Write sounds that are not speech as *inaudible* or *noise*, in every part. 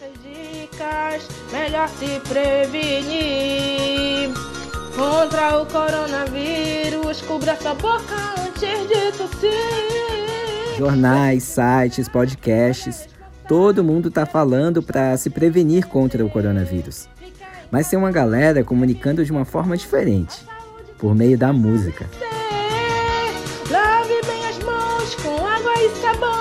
Dicas, melhor se prevenir contra o coronavírus. Cubra sua boca antes de tossir. Jornais, sites, podcasts, todo mundo tá falando para se prevenir contra o coronavírus. Mas tem uma galera comunicando de uma forma diferente, por meio da música. Lave bem as mãos com água e sabão.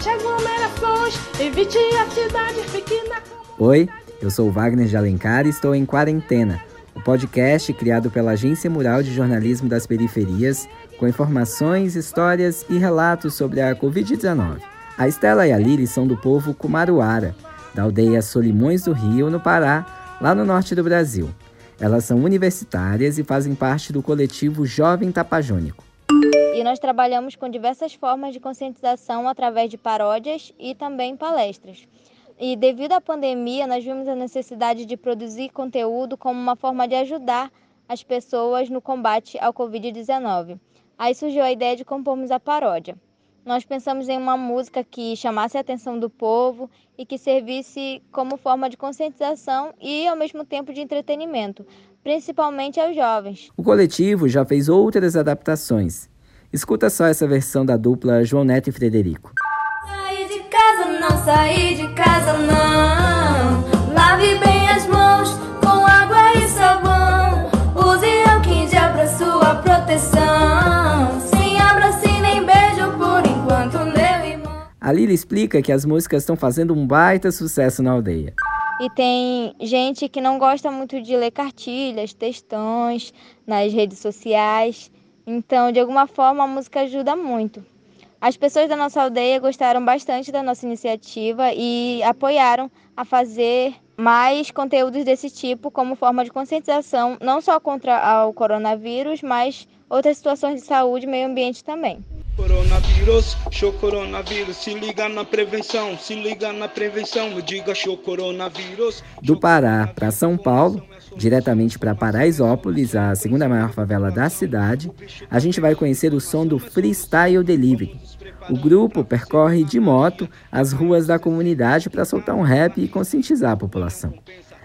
Evite aglomerações, evite a cidade, fique na Oi, eu sou Wagner de Alencar e estou em Quarentena, o podcast criado pela Agência Mural de Jornalismo das Periferias, com informações, histórias e relatos sobre a Covid-19. A Estela e a Lili são do povo Kumaruara, da aldeia Solimões do Rio, no Pará, lá no norte do Brasil. Elas são universitárias e fazem parte do coletivo Jovem Tapajônico. Nós trabalhamos com diversas formas de conscientização através de paródias e também palestras. E devido à pandemia, nós vimos a necessidade de produzir conteúdo como uma forma de ajudar as pessoas no combate ao Covid-19. Aí surgiu a ideia de compormos a paródia. Nós pensamos em uma música que chamasse a atenção do povo e que servisse como forma de conscientização e, ao mesmo tempo, de entretenimento, principalmente aos jovens. O coletivo já fez outras adaptações. Escuta só essa versão da dupla João Neto e Frederico. Sair de casa não, sair de casa não. Lave bem as mãos com água e sabão. Use álcool em gel pra sua proteção. Sem abraço e nem beijo por enquanto, meu irmão. A Lili explica que as músicas estão fazendo um baita sucesso na aldeia. E tem gente que não gosta muito de ler cartilhas, textões nas redes sociais. Então, de alguma forma, a música ajuda muito. As pessoas da nossa aldeia gostaram bastante da nossa iniciativa e apoiaram a fazer mais conteúdos desse tipo como forma de conscientização, não só contra o coronavírus, mas outras situações de saúde e meio ambiente também. Coronavírus, show coronavírus, se liga na prevenção, se liga na prevenção, diga show coronavírus. Do Pará para São Paulo, diretamente para Paraisópolis, a segunda maior favela da cidade, a gente vai conhecer o som do Freestyle Delivery. O grupo percorre de moto as ruas da comunidade para soltar um rap e conscientizar a população.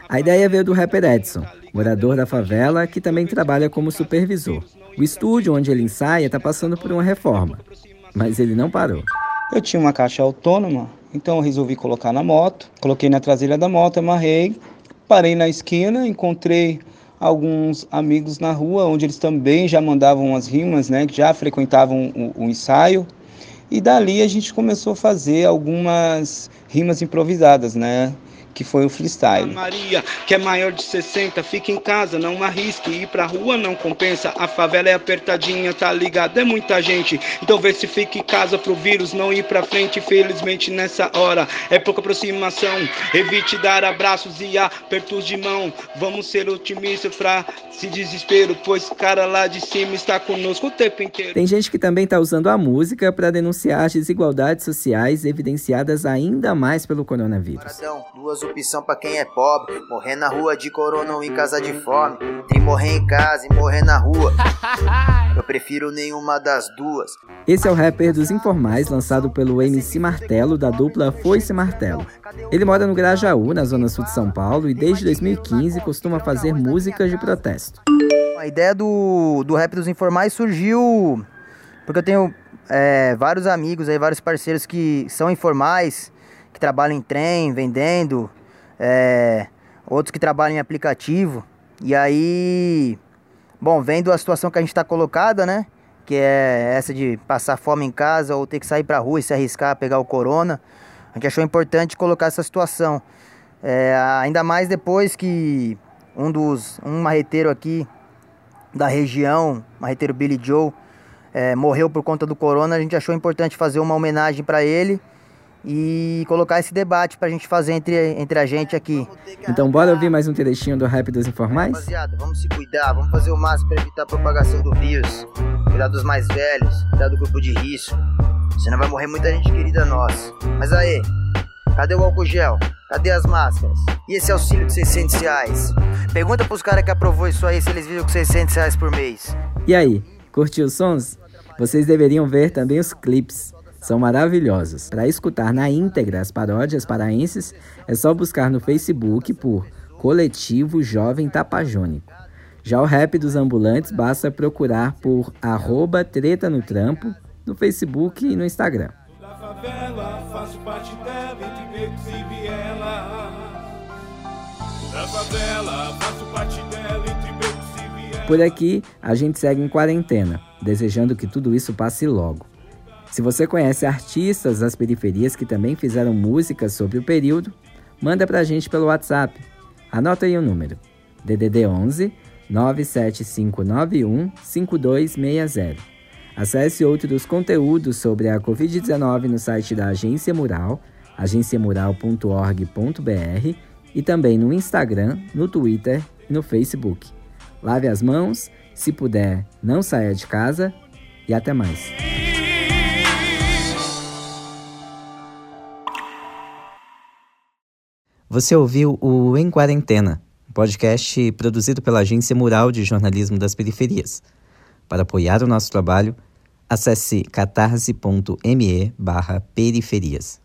A ideia veio do rapper Edson, morador da favela que também trabalha como supervisor. O estúdio onde ele ensaia está passando por uma reforma, mas ele não parou. Eu tinha uma caixa autônoma, então eu resolvi colocar na moto. Coloquei na traseira da moto, amarrei, parei na esquina, encontrei alguns amigos na rua, onde eles também já mandavam as rimas, né, que já frequentavam o, o ensaio. E dali a gente começou a fazer algumas rimas improvisadas, né? Que foi o freestyle. Maria, que é maior de 60, fica em casa, não arrisque. Ir pra rua não compensa. A favela é apertadinha, tá ligado? É muita gente. Então vê se fica em casa pro vírus não ir pra frente. Felizmente nessa hora é pouca aproximação. Evite dar abraços e apertos de mão. Vamos ser otimistas pra se desespero, pois cara lá de cima está conosco o tempo inteiro. Tem gente que também tá usando a música para denunciar as desigualdades sociais evidenciadas ainda mais pelo coronavírus. Paradão, duas opção pra quem é pobre. Morrer na rua de corona ou em casa de fome. Tem morrer em casa e morrer na rua. *laughs* Eu prefiro nenhuma das duas. Esse é o rapper dos Informais, lançado pelo MC Martelo, da dupla Foice Martelo. Ele mora no Grajaú, na zona sul de São Paulo, e desde 2015 costuma fazer músicas de protesto. A ideia do, do rap dos informais surgiu porque eu tenho é, vários amigos aí, vários parceiros que são informais, que trabalham em trem, vendendo, é, outros que trabalham em aplicativo. E aí, bom, vendo a situação que a gente está colocada, né? Que é essa de passar fome em casa ou ter que sair para rua e se arriscar a pegar o corona. A gente achou importante colocar essa situação. É, ainda mais depois que um dos um marreteiro aqui da região, marreteiro Billy Joe, é, morreu por conta do corona, a gente achou importante fazer uma homenagem para ele e colocar esse debate pra gente fazer entre, entre a gente aqui. Então bora ouvir mais um trechinho do rap dos informais? Rapaziada, vamos se cuidar, vamos fazer o máximo para evitar a propagação do vírus. Cuidar dos mais velhos, cuidar do grupo de risco. Senão vai morrer muita gente querida nossa. Mas aí, cadê o álcool gel? Cadê as máscaras? E esse auxílio de 600 reais? Pergunta pros caras que aprovou isso aí se eles viram com 600 reais por mês. E aí, curtiu os sons? Vocês deveriam ver também os clipes. São maravilhosos. Para escutar na íntegra as paródias paraenses, é só buscar no Facebook por Coletivo Jovem Tapajônico. Já o rap dos ambulantes basta procurar por arroba treta no trampo no Facebook e no Instagram. Por aqui, a gente segue em quarentena, desejando que tudo isso passe logo. Se você conhece artistas das periferias que também fizeram músicas sobre o período, manda pra gente pelo WhatsApp. Anota aí o número: DDD 11 97591 5260. Acesse outros conteúdos sobre a Covid-19 no site da Agência Mural, agenciamural.org.br e também no Instagram, no Twitter e no Facebook. Lave as mãos, se puder, não saia de casa e até mais. Você ouviu o Em Quarentena, um podcast produzido pela Agência Mural de Jornalismo das Periferias. Para apoiar o nosso trabalho, acesse catarse.me periferias.